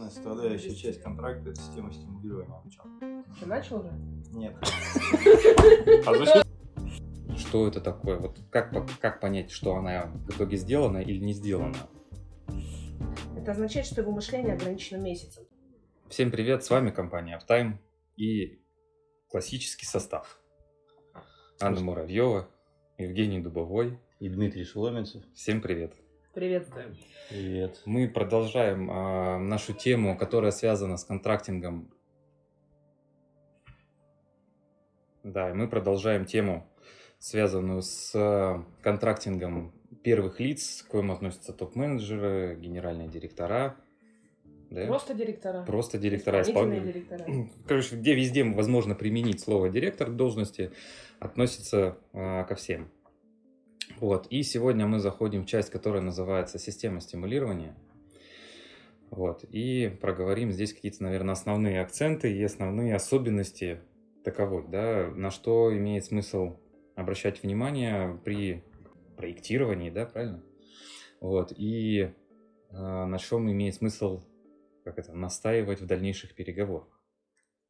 главная составляющая часть контракта – это система стимулирования. Ты начал уже? Нет. А зачем? Что это такое? Вот как, как понять, что она в итоге сделана или не сделана? Это означает, что его мышление ограничено месяцем. Всем привет, с вами компания Uptime и классический состав. Анна Муравьева, Евгений Дубовой и Дмитрий Шеломенцев. Всем привет. Приветствуем. Привет. Мы продолжаем э, нашу тему, которая связана с контрактингом. Да, мы продолжаем тему, связанную с э, контрактингом первых лиц, к коим относятся топ-менеджеры, генеральные директора. Да? Просто директора. Просто директора. Исполнительные директора. Короче, где везде возможно применить слово директор должности, относится э, ко всем. Вот. И сегодня мы заходим в часть, которая называется «Система стимулирования». Вот. И проговорим здесь какие-то, наверное, основные акценты и основные особенности таковой, да, на что имеет смысл обращать внимание при проектировании, да, правильно? Вот. И э, на чем имеет смысл как это, настаивать в дальнейших переговорах.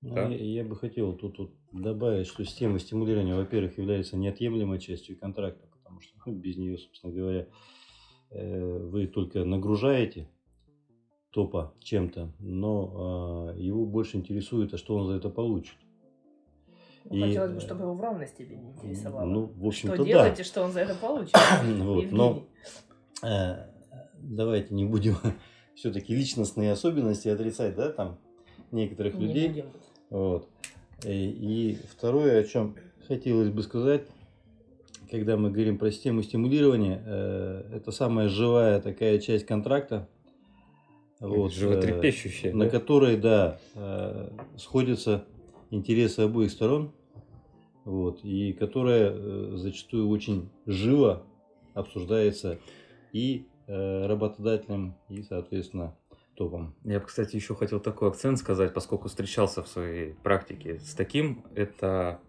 Ну, да? я, я бы хотел тут, тут добавить, что система стимулирования, во-первых, является неотъемлемой частью контракта потому что ну, без нее, собственно говоря, э, вы только нагружаете топа чем-то, но э, его больше интересует, а что он за это получит. Ну, и, хотелось бы, чтобы его в равной степени интересовало. Ну, в общем-то, что делать и что он за это получит. вот, но э, давайте не будем все-таки личностные особенности отрицать, да, там некоторых не людей. Будем. Вот. И, и второе, о чем хотелось бы сказать, когда мы говорим про систему стимулирования, э, это самая живая такая часть контракта. Вот, Животрепещущая. Э, на да? которой, да, э, сходятся интересы обоих сторон. Вот, и которая зачастую очень живо обсуждается и работодателем, и, соответственно, топом. Я бы, кстати, еще хотел такой акцент сказать, поскольку встречался в своей практике с таким, это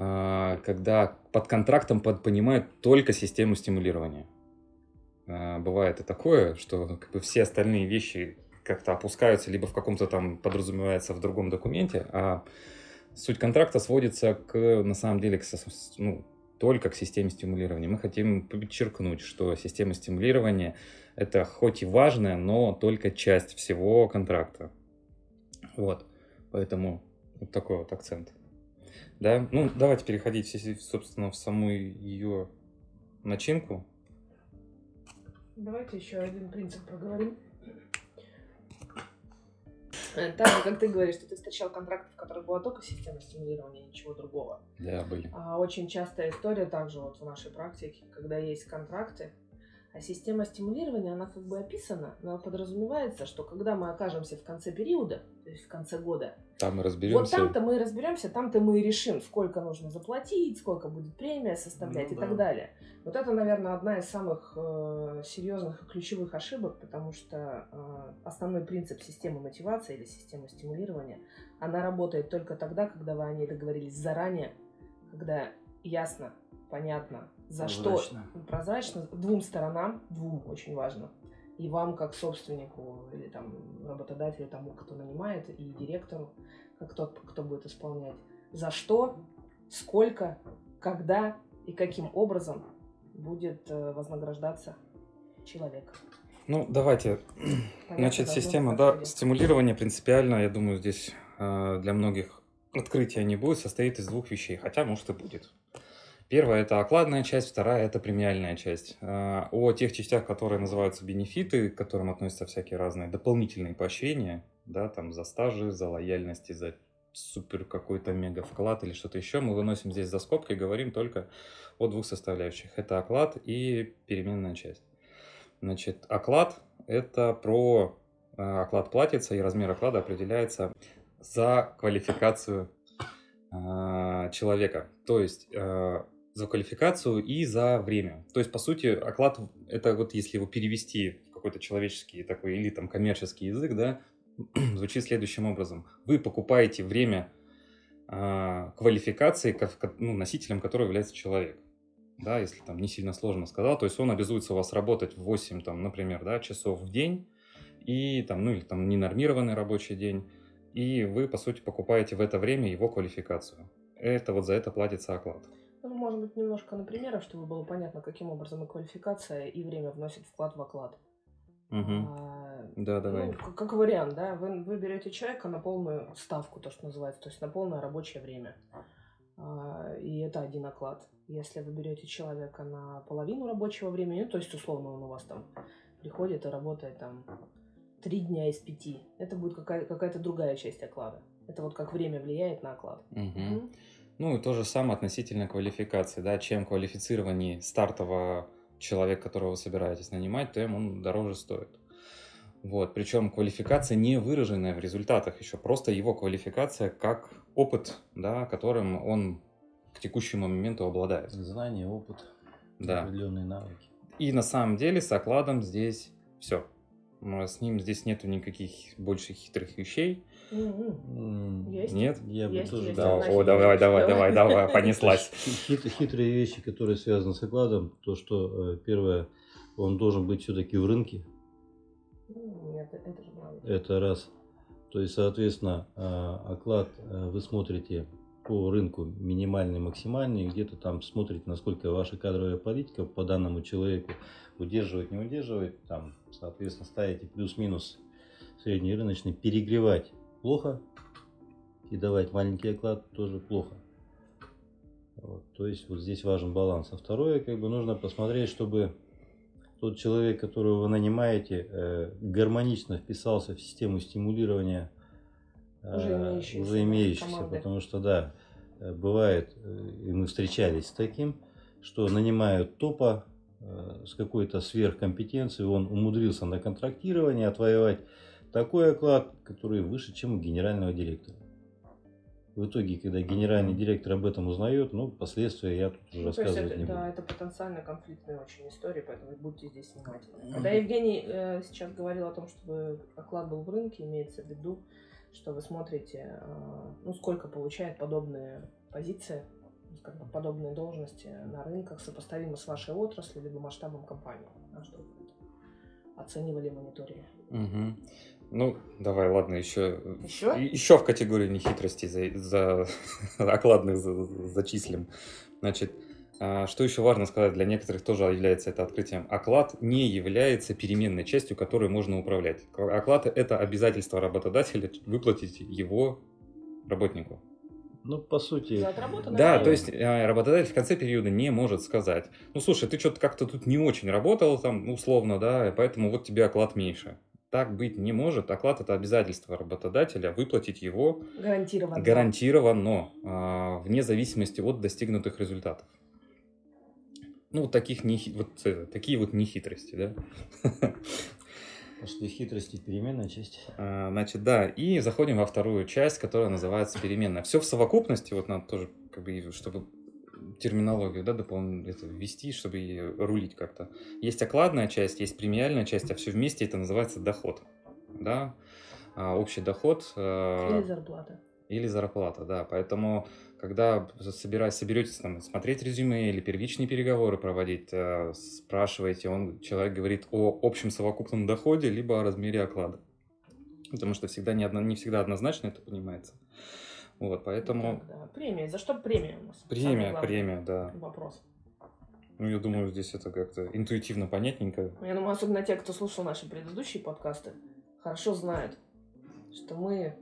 когда под контрактом понимают только систему стимулирования. А, бывает и такое, что как бы все остальные вещи как-то опускаются, либо в каком-то там подразумевается в другом документе, а суть контракта сводится к, на самом деле, к, ну, только к системе стимулирования. Мы хотим подчеркнуть, что система стимулирования – это хоть и важная, но только часть всего контракта. Вот, поэтому вот такой вот акцент. Да, ну давайте переходить, собственно, в саму ее начинку. Давайте еще один принцип проговорим. Э, так как ты говоришь, что ты встречал контракты, в которых была только система стимулирования, ничего другого. Да, были. А очень частая история также вот в нашей практике, когда есть контракты, а система стимулирования, она как бы описана, но подразумевается, что когда мы окажемся в конце периода, то есть в конце года, там мы разберемся. Вот там-то мы разберемся, там-то мы и решим, сколько нужно заплатить, сколько будет премия составлять ну, и да. так далее. Вот это, наверное, одна из самых э, серьезных и ключевых ошибок, потому что э, основной принцип системы мотивации или системы стимулирования, она работает только тогда, когда вы о ней договорились заранее, когда ясно, понятно, за прозрачно. что прозрачно двум сторонам, двум очень важно. И вам, как собственнику, или там работодателю, тому, кто нанимает, и директору, как тот, кто будет исполнять, за что, сколько, когда и каким образом будет э, вознаграждаться человек. Ну, давайте. Понятно, Значит, система да, стимулирования принципиально, я думаю, здесь э, для многих открытия не будет, состоит из двух вещей, хотя, может, и будет. Первая – это окладная часть, вторая – это премиальная часть. А, о тех частях, которые называются бенефиты, к которым относятся всякие разные дополнительные поощрения, да, там за стажи, за лояльности, за супер какой-то мега вклад или что-то еще, мы выносим здесь за скобки и говорим только о двух составляющих. Это оклад и переменная часть. Значит, оклад – это про а, оклад платится, и размер оклада определяется за квалификацию а, человека. То есть за квалификацию и за время. То есть, по сути, оклад, это вот если его перевести в какой-то человеческий такой или там коммерческий язык, да, звучит следующим образом. Вы покупаете время э, квалификации, как, ну, носителем которого является человек. Да, если там не сильно сложно сказал, то есть он обязуется у вас работать 8, там, например, да, часов в день, и там, ну или там ненормированный рабочий день, и вы, по сути, покупаете в это время его квалификацию. Это вот за это платится оклад. Ну, может быть, немножко на примерах, чтобы было понятно, каким образом и квалификация, и время вносит вклад в оклад. Угу. А, да, давай. Ну, как, как вариант, да, вы, вы берете человека на полную ставку, то, что называется, то есть на полное рабочее время. А, и это один оклад. Если вы берете человека на половину рабочего времени, ну, то есть условно он у вас там приходит и работает там три дня из пяти, это будет какая- какая-то другая часть оклада. Это вот как время влияет на оклад. Угу. Угу. Ну и то же самое относительно квалификации, да, чем квалифицированнее стартового человек, которого вы собираетесь нанимать, тем он дороже стоит. Вот. Причем квалификация не выраженная в результатах еще, просто его квалификация как опыт, да, которым он к текущему моменту обладает. Знания, опыт, да. определенные навыки. И на самом деле с окладом здесь все. С ним здесь нету никаких больше хитрых вещей. Есть? Нет? Я бы есть, тоже... есть. Да, о, давай, давай, давай, давай, понеслась. Хит, хитрые вещи, которые связаны с окладом, то, что э, первое, он должен быть все-таки в рынке. Нет, это же Это раз. То есть, соответственно, э, оклад э, вы смотрите по рынку минимальный, максимальный, где-то там смотрите, насколько ваша кадровая политика по данному человеку удерживает, не удерживает, там, соответственно, ставите плюс-минус средний рыночный, перегревать плохо, и давать маленький оклад тоже плохо. Вот, то есть вот здесь важен баланс. А второе, как бы нужно посмотреть, чтобы тот человек, которого вы нанимаете, э, гармонично вписался в систему стимулирования э, уже имеющейся, уже имеющейся потому что да, э, бывает, э, и мы встречались с таким, что нанимают топа э, с какой-то сверхкомпетенцией, он умудрился на контрактирование отвоевать такой оклад, который выше, чем у генерального директора. В итоге, когда генеральный директор об этом узнает, ну, последствия я тут уже ну, рассказывать это, не буду. Да, это потенциально конфликтная очень история, поэтому будьте здесь внимательны. Когда Евгений э, сейчас говорил о том, чтобы оклад был в рынке, имеется в виду, что вы смотрите, э, ну, сколько получает подобные позиции, как бы подобные должности на рынках, сопоставимо с вашей отраслью, либо масштабом компании. А что оценивали, мониторили. Угу. Ну, давай, ладно, еще, еще? еще в категорию нехитростей за, за окладных за, зачислим. Значит, а, что еще важно сказать, для некоторых тоже является это открытием. Оклад не является переменной частью, которой можно управлять. Оклад – это обязательство работодателя выплатить его работнику. Ну, по сути... Да, то есть а, работодатель в конце периода не может сказать, ну, слушай, ты что-то как-то тут не очень работал, там, условно, да, поэтому вот тебе оклад меньше. Так быть не может. Оклад – это обязательство работодателя выплатить его гарантированно, гарантированно а, вне зависимости от достигнутых результатов. Ну, вот, таких не, вот э, такие вот нехитрости, да. Что хитрости переменная часть. А, значит, да, и заходим во вторую часть, которая называется переменная. Все в совокупности, вот надо тоже, как бы, чтобы терминологию, да, дополнительно ввести, чтобы и рулить как-то. Есть окладная часть, есть премиальная часть, а все вместе это называется доход, да, а, общий доход. Э, или зарплата. Или зарплата, да. Поэтому, когда собирать, соберетесь там, смотреть резюме или первичные переговоры проводить, э, спрашиваете, он, человек говорит о общем совокупном доходе, либо о размере оклада. Потому что всегда не, одно, не всегда однозначно это понимается. Вот, поэтому... Так, да. Премия. За что премия у нас? Премия, премия, да. Вопрос. Ну, я думаю, здесь это как-то интуитивно понятненько. Я думаю, особенно те, кто слушал наши предыдущие подкасты, хорошо знают, что мы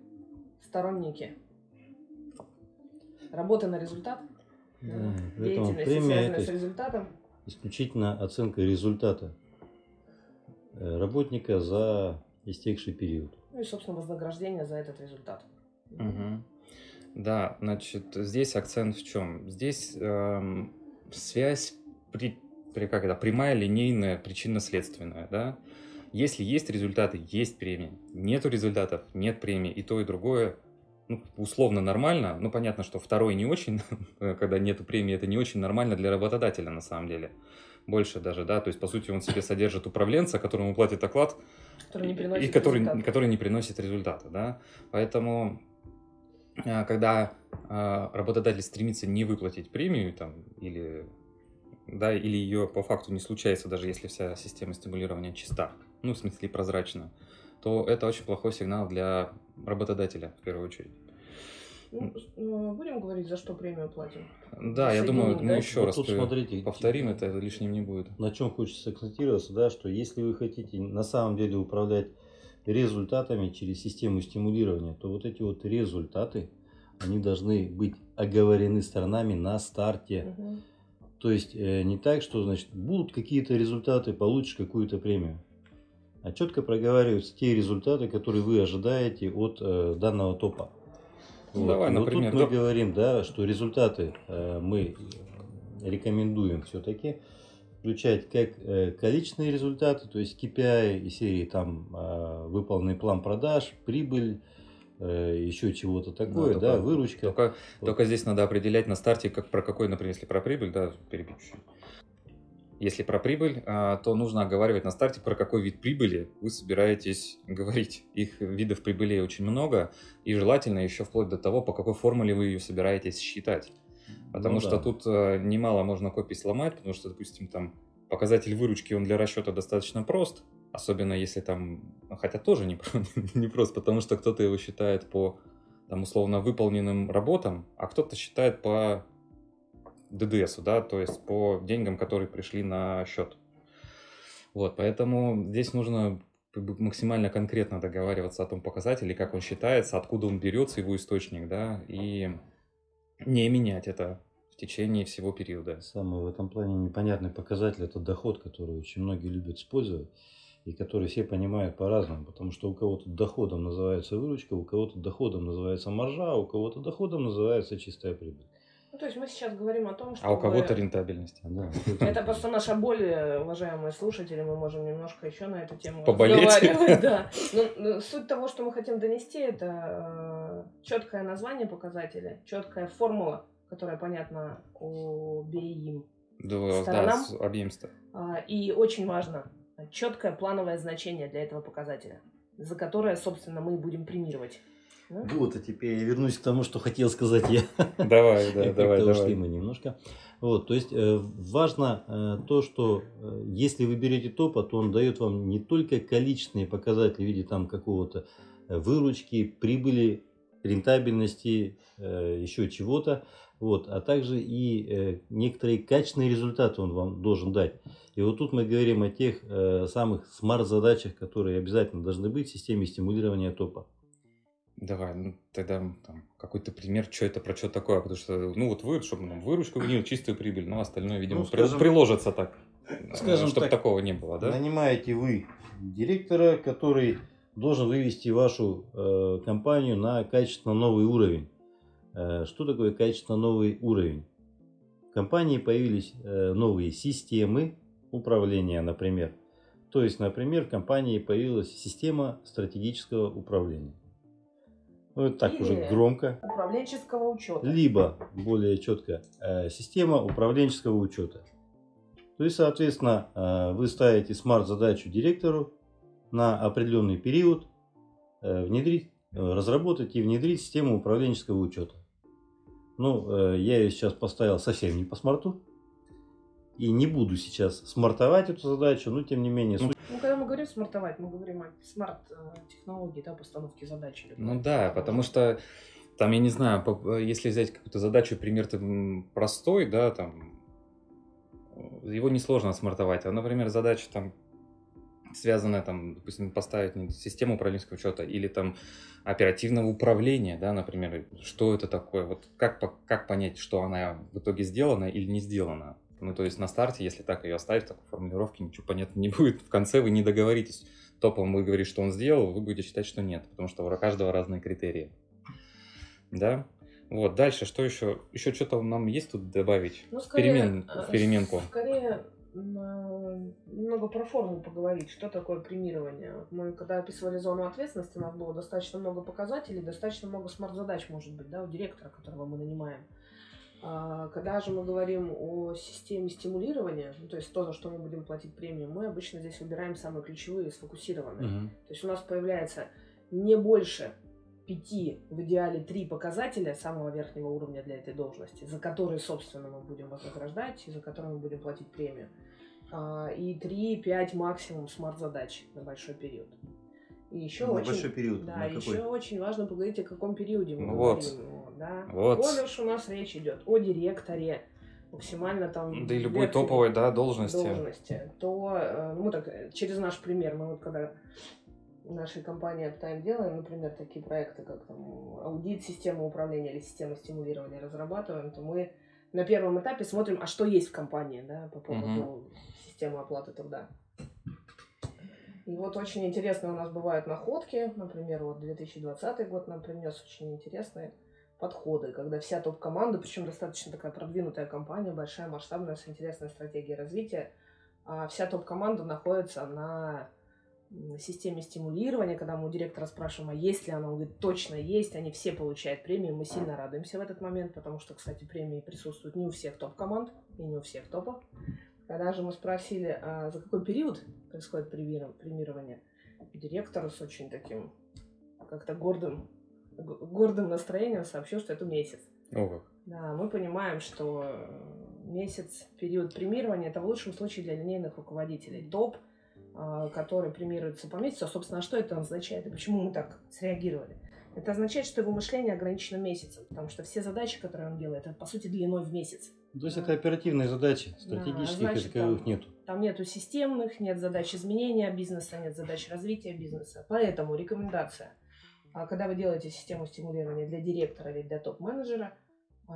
сторонники работы на результат, да, да, деятельности, связанной с результатом. Исключительно оценка результата э, работника за истекший период. Ну и, собственно, вознаграждение за этот результат. Угу. Да, значит, здесь акцент в чем? Здесь эм, связь при, при, как это, прямая, линейная, причинно-следственная, да? Если есть результаты, есть премия. Нету результатов, нет премии. И то, и другое ну, условно нормально. Ну, понятно, что второй не очень, когда нету премии, это не очень нормально для работодателя на самом деле. Больше даже, да, то есть, по сути, он себе содержит управленца, которому платит оклад, который не приносит и который, который не приносит результата, да. Поэтому когда а, работодатель стремится не выплатить премию там, или, да, или ее по факту не случается, даже если вся система стимулирования чиста, ну, в смысле прозрачна, то это очень плохой сигнал для работодателя в первую очередь. Ну, э, будем говорить, за что премию платим? Да, я думаю, мы да? еще вот раз тут смотрите, повторим, это лишним не будет. На чем хочется акцентироваться, да, что если вы хотите на самом деле управлять результатами через систему стимулирования, то вот эти вот результаты, они должны быть оговорены сторонами на старте. Угу. То есть э, не так, что значит будут какие-то результаты, получишь какую-то премию. А четко проговариваются те результаты, которые вы ожидаете от э, данного топа. Вот. Давай, вот например. тут мы да? говорим, да, что результаты э, мы рекомендуем все-таки включать как э, количественные результаты, то есть KPI и серии там э, выполненный план продаж, прибыль, э, еще чего-то такое, ну, да, только, выручка. Только, вот. только здесь надо определять на старте, как про какой, например, если про прибыль, да, перебью Если про прибыль, а, то нужно оговаривать на старте, про какой вид прибыли вы собираетесь говорить. Их видов прибыли очень много, и желательно еще вплоть до того, по какой формуле вы ее собираетесь считать. Потому ну, что да. тут э, немало можно копий сломать, потому что, допустим, там показатель выручки, он для расчета достаточно прост, особенно если там, ну, хотя тоже не, не прост, потому что кто-то его считает по, там, условно, выполненным работам, а кто-то считает по ДДСу, да, то есть по деньгам, которые пришли на счет. Вот, поэтому здесь нужно максимально конкретно договариваться о том показателе, как он считается, откуда он берется, его источник, да, и не менять это в течение всего периода. Самый в этом плане непонятный показатель – это доход, который очень многие любят использовать и который все понимают по-разному, потому что у кого-то доходом называется выручка, у кого-то доходом называется маржа, а у кого-то доходом называется чистая прибыль. Ну, то есть мы сейчас говорим о том, что... А у кого-то рентабельность. Да. Это просто наша боль, уважаемые слушатели, мы можем немножко еще на эту тему Поболеть. разговаривать. Да. Но ну, суть того, что мы хотим донести, это э, четкое название показателя, четкая формула, которая понятна обеим да, сторонам. Да, обеим а, И очень важно, четкое плановое значение для этого показателя, за которое, собственно, мы будем премировать. Вот, а теперь я вернусь к тому, что хотел сказать я. Давай, да, давай, давай. ушли мы немножко. Вот, то есть э, важно э, то, что э, если вы берете топа, то он дает вам не только количественные показатели в виде там какого-то выручки, прибыли, рентабельности, э, еще чего-то, вот, а также и э, некоторые качественные результаты он вам должен дать. И вот тут мы говорим о тех э, самых смарт-задачах, которые обязательно должны быть в системе стимулирования топа. Давай, ну тогда там, какой-то пример, что это, про что такое, потому что, ну вот вы, чтобы нам выручку выделил, чистую прибыль, но остальное, видимо, ну, скажем, приложится так, скажем чтобы так, такого не было, да? Нанимаете вы директора, который должен вывести вашу э, компанию на качественно новый уровень. Э, что такое качественно новый уровень? В компании появились э, новые системы управления, например. То есть, например, в компании появилась система стратегического управления ну это так Или уже громко. Управленческого учета. Либо, более четко, э, система управленческого учета. То есть, соответственно, э, вы ставите смарт-задачу директору на определенный период э, внедрить, разработать и внедрить систему управленческого учета. Ну, я ее сейчас поставил совсем не по смарту. И не буду сейчас смартовать эту задачу, но тем не менее... Ну, ну когда мы говорим смартовать, мы говорим о смарт-технологии, да, постановки задач. Ну да, потому что там, я не знаю, если взять какую-то задачу, пример там простой, да, там, его несложно смартовать. А, например, задача там связанная, там, допустим, поставить систему управленческого учета или там оперативного управления, да, например, что это такое, вот как, как понять, что она в итоге сделана или не сделана. Ну, то есть на старте, если так ее оставить, такой формулировки, ничего понятно не будет. В конце вы не договоритесь. Топом вы говорите, что он сделал, вы будете считать, что нет, потому что у каждого разные критерии. Да? Вот, дальше, что еще? Еще что-то нам есть тут добавить? Ну, скорее, Перемен, в э, переменку. Скорее, немного про форму поговорить, что такое премирование. Мы когда описывали зону ответственности, у нас было достаточно много показателей, достаточно много смарт-задач, может быть, да, у директора, которого мы нанимаем. А, когда же мы говорим о системе стимулирования, ну, то есть то, за что мы будем платить премию, мы обычно здесь выбираем самые ключевые, сфокусированные. Угу. То есть у нас появляется не больше пяти, в идеале три показателя самого верхнего уровня для этой должности, за которые, собственно, мы будем вознаграждать и за которые мы будем платить премию. А, и три-пять максимум смарт-задач на большой период. И еще ну, очень, большой период. Да, еще очень важно поговорить, о каком периоде мы ну, говорим. Вот. Да. Вот. У нас речь идет о директоре, максимально там... Да и любой топовой, да, должности. Должности. То, э, ну, так, через наш пример, мы вот когда нашей компании Uptime делаем, например, такие проекты, как там, аудит системы управления или система стимулирования разрабатываем, то мы на первом этапе смотрим, а что есть в компании, да, по поводу uh-huh. системы оплаты труда. И вот очень интересные у нас бывают находки, например, вот 2020 год нам принес очень интересные подходы, когда вся топ-команда, причем достаточно такая продвинутая компания, большая, масштабная, с интересной стратегией развития, а вся топ-команда находится на системе стимулирования, когда мы у директора спрашиваем, а есть ли она, он говорит, точно есть, они все получают премии, мы сильно радуемся в этот момент, потому что, кстати, премии присутствуют не у всех топ-команд и не у всех топов. Когда же мы спросили, а за какой период происходит премирование, директор с очень таким как-то гордым, гордым настроением сообщил, что это месяц. Ого. Да, мы понимаем, что месяц, период премирования, это в лучшем случае для линейных руководителей. Топ – который премируется по месяцу. А, собственно, что это означает и почему мы так среагировали? Это означает, что его мышление ограничено месяцем, потому что все задачи, которые он делает, это, по сути, длиной в месяц. То есть да. это оперативные задачи, стратегических да, значит, таковых там, нету. Там нету системных, нет задач изменения бизнеса, нет задач развития бизнеса. Поэтому рекомендация. А когда вы делаете систему стимулирования для директора или для топ-менеджера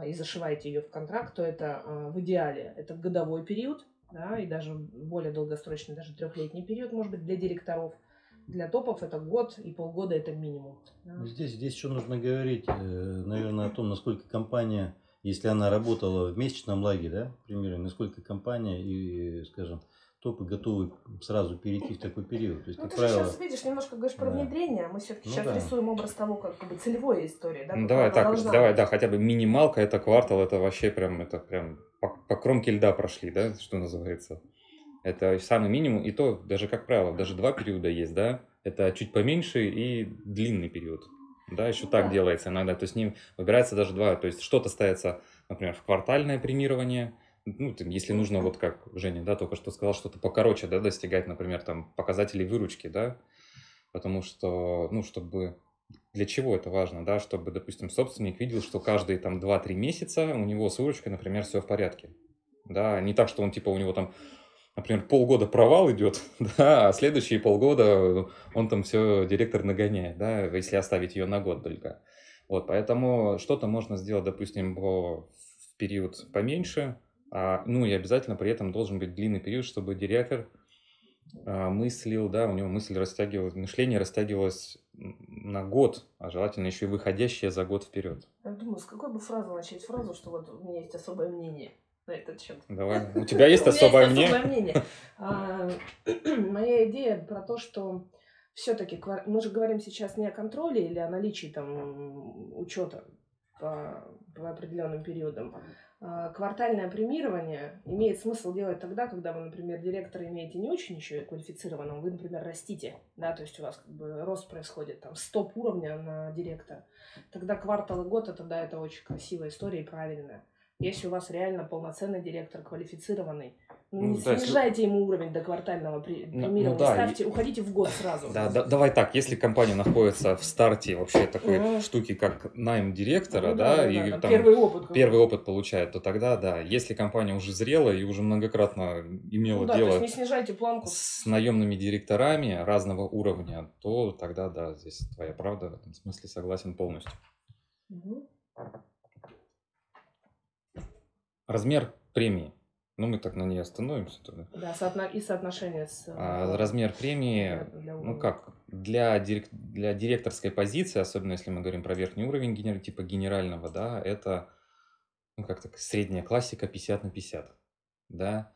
и зашиваете ее в контракт, то это в идеале это годовой период, да, и даже более долгосрочный, даже трехлетний период, может быть, для директоров. Для топов это год и полгода это минимум. Да. Здесь, здесь еще нужно говорить, э, наверное, о том, насколько компания, если она работала в месячном лаге, да, к примеру, насколько компания и, скажем, топы готовы сразу перейти в такой период. То есть, ну, ты правило... сейчас видишь, немножко говоришь про да. внедрение, мы все-таки ну, сейчас да. рисуем образ того, как, как бы целевой истории. Да, ну, давай так, давай, быть. да, хотя бы минималка, это квартал, это вообще прям, это прям по, по кромке льда прошли, да, что называется. Это самый минимум, и то, даже как правило, даже два периода есть, да, это чуть поменьше и длинный период. Да, еще ну, так да. делается иногда. То есть с ним выбирается даже два. То есть что-то ставится, например, в квартальное премирование, ну, если нужно, вот как Женя, да, только что сказал, что-то покороче, да, достигать, например, там, показателей выручки, да, потому что, ну, чтобы, для чего это важно, да, чтобы, допустим, собственник видел, что каждые, там, 2-3 месяца у него с выручкой, например, все в порядке, да, не так, что он, типа, у него там, например, полгода провал идет, да, а следующие полгода он там все директор нагоняет, да, если оставить ее на год только. Вот, поэтому что-то можно сделать, допустим, в период поменьше, ну и обязательно при этом должен быть длинный период, чтобы директор а, мыслил, да, у него мысль растягивалась, мышление растягивалось на год, а желательно еще и выходящее за год вперед. Я думаю, с какой бы фразы начать фразу, что вот у меня есть особое мнение на этот счет. Давай, у тебя есть особое мнение? А, моя идея про то, что все-таки мы же говорим сейчас не о контроле или о наличии там учета по, по определенным периодам, а, квартальное премирование имеет смысл делать тогда, когда вы, например, директора имеете не очень еще квалифицированного, вы, например, растите, да, то есть у вас как бы рост происходит там с топ-уровня на директора. Тогда квартал и год, это, да, это очень красивая история и правильная. Если у вас реально полноценный директор, квалифицированный, ну, не да, снижайте если... ему уровень до квартального ну, премирования, ну, да, ставьте, и... уходите в год сразу. Да, да, давай так, если компания находится в старте вообще такой штуки, как найм директора, ну, да, да, и да, там первый опыт, первый опыт получает, то тогда да. Если компания уже зрелая и уже многократно имела ну, да, дело не снижайте планку. с наемными директорами разного уровня, то тогда да, здесь твоя правда в этом смысле согласен полностью. Uh-huh. Размер премии. Ну, мы так на ней остановимся тогда. Да, соотно... и соотношение с... А, размер премии, для, ну как, для, дирек... для директорской позиции, особенно если мы говорим про верхний уровень генер... типа генерального, да, это, ну как так, средняя классика 50 на 50, да.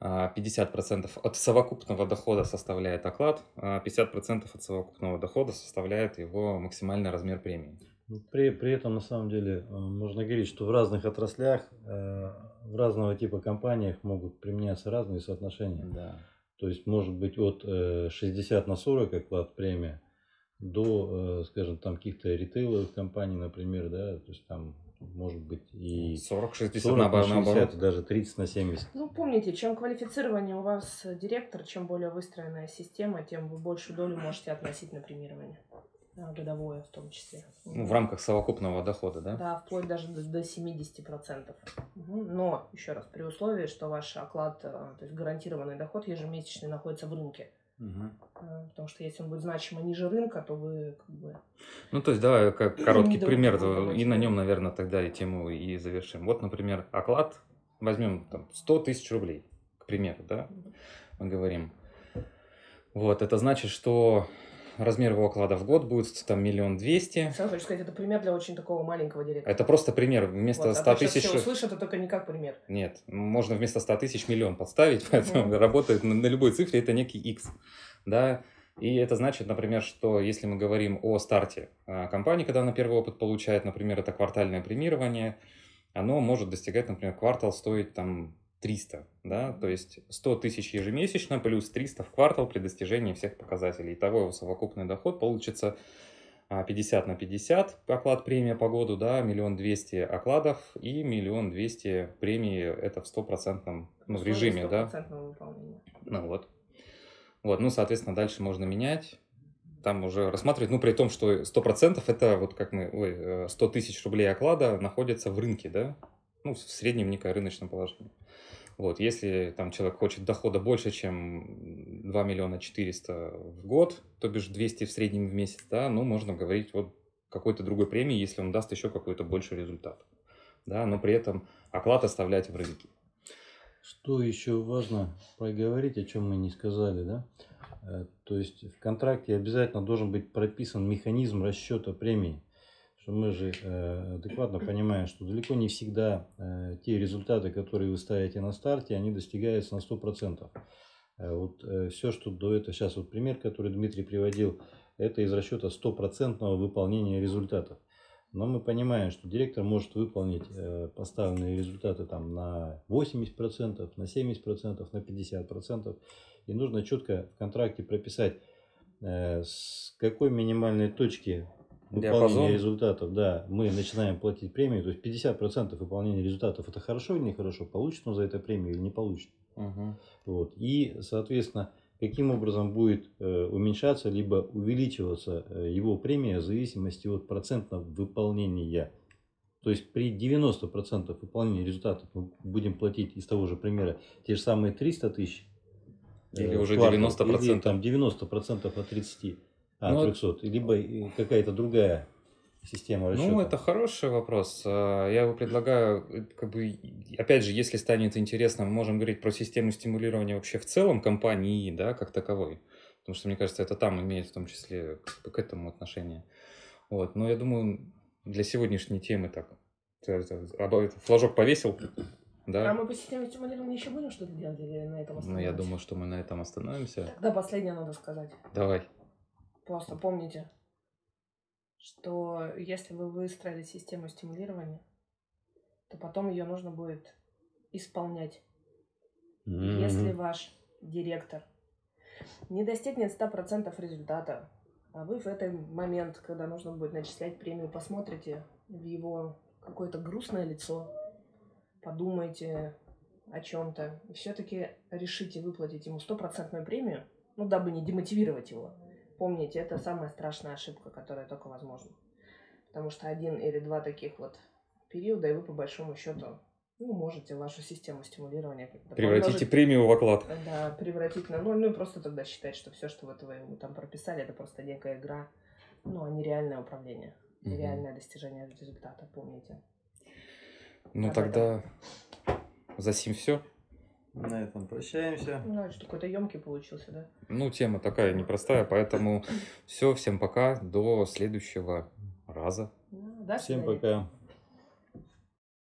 50% а, от совокупного дохода составляет оклад, а 50% от совокупного дохода составляет его максимальный размер премии. Ну, при, при этом, на самом деле, э, можно говорить, что в разных отраслях, э, в разного типа компаниях могут применяться разные соотношения. Да. То есть, может быть, от 60 э, на 40 оклад премия до, скажем, там каких-то ритейловых компаний, например, да, то есть там может быть и 40-60 40 на 60, даже 30 на 70. Ну, помните, чем квалифицированнее у вас директор, чем более выстроенная система, тем вы большую долю можете относить на премирование. А, годовое в том числе. Ну, в рамках совокупного дохода, да? Да, вплоть даже до, до 70%. Угу. Но, еще раз, при условии, что ваш оклад, э, то есть гарантированный доход ежемесячный находится в рынке. Угу. Потому что если он будет значимо ниже рынка, то вы как бы... Ну, то есть, давай как короткий пример, и на нем, наверное, тогда и тему и завершим. Вот, например, оклад, возьмем там 100 тысяч рублей, к примеру, да, мы говорим. Вот, это значит, что размер его оклада в год будет там миллион двести. Сразу хочу сказать, это пример для очень такого маленького директора. Это просто пример. Вместо вот, 100 а тысяч... все услышат, это только не как пример. Нет, можно вместо 100 тысяч миллион подставить, поэтому mm. работает на, на любой цифре, это некий X. Да, и это значит, например, что если мы говорим о старте а, компании, когда она первый опыт получает, например, это квартальное премирование, оно может достигать, например, квартал стоить там 300, да, то есть 100 тысяч ежемесячно плюс 300 в квартал при достижении всех показателей. Итого его совокупный доход получится 50 на 50 оклад премия по году, да, миллион двести окладов и миллион двести премии это в стопроцентном ну, режиме, да. Ну вот. Вот, ну, соответственно, дальше можно менять, там уже рассматривать, ну, при том, что 100% это вот как мы, ой, 100 э, тысяч рублей оклада находится в рынке, да, ну, в среднем некое рыночном положении. Вот, если там человек хочет дохода больше, чем 2 миллиона 400 в год, то бишь 200 в среднем в месяц, да, ну, можно говорить вот какой-то другой премии, если он даст еще какой-то больший результат. Да, но при этом оклад оставлять в рынке. Что еще важно проговорить, о чем мы не сказали, да? Э, то есть в контракте обязательно должен быть прописан механизм расчета премии что мы же э, адекватно понимаем, что далеко не всегда э, те результаты, которые вы ставите на старте, они достигаются на 100%. Э, вот все, что до этого, сейчас вот пример, который Дмитрий приводил, это из расчета стопроцентного выполнения результатов. Но мы понимаем, что директор может выполнить поставленные результаты там, на 80%, на 70%, на 50%. И нужно четко в контракте прописать, с какой минимальной точки выполнения результатов, да, мы начинаем платить премию, то есть 50% выполнения результатов это хорошо или нехорошо, получит он за это премию или не получит. Угу. Вот. И, соответственно, каким образом будет э, уменьшаться либо увеличиваться э, его премия в зависимости от процентного выполнения. То есть при 90% выполнения результатов мы будем платить из того же примера те же самые 300 тысяч. Э, или уже квартал, 90%. Или там 90% от 30. А, ну, 300. Либо какая-то другая система расчета? Ну, это хороший вопрос. А, я его предлагаю, э, как бы, опять же, если станет интересно, мы можем говорить про систему стимулирования вообще в целом компании, да, как таковой. Потому что, мне кажется, это там имеет в том числе к, к этому отношение. Вот. Но я думаю, для сегодняшней темы так. Флажок повесил. Да. А мы по системе стимулирования еще будем что-то делать или на этом остановимся? Ну, я думаю, что мы на этом остановимся. Тогда последнее надо сказать. Давай. Просто помните, что если вы выстроили систему стимулирования, то потом ее нужно будет исполнять. Mm-hmm. Если ваш директор не достигнет 100% результата, а вы в этот момент, когда нужно будет начислять премию, посмотрите в его какое-то грустное лицо, подумайте о чем-то, и все-таки решите выплатить ему стопроцентную премию, ну, дабы не демотивировать его – помните, это самая страшная ошибка, которая только возможна. Потому что один или два таких вот периода, и вы по большому счету ну, можете вашу систему стимулирования превратите помножить, премию в оклад. Да, превратить на ноль, ну и просто тогда считать, что все, что вот вы там прописали, это просто некая игра, ну, а не реальное управление, угу. реальное достижение результата, помните. Ну, а тогда это... за сим все. На этом прощаемся. Ну, что какой-то емкий получился, да? Ну, тема такая непростая, поэтому все, всем пока, до следующего раза. Да, всем пока.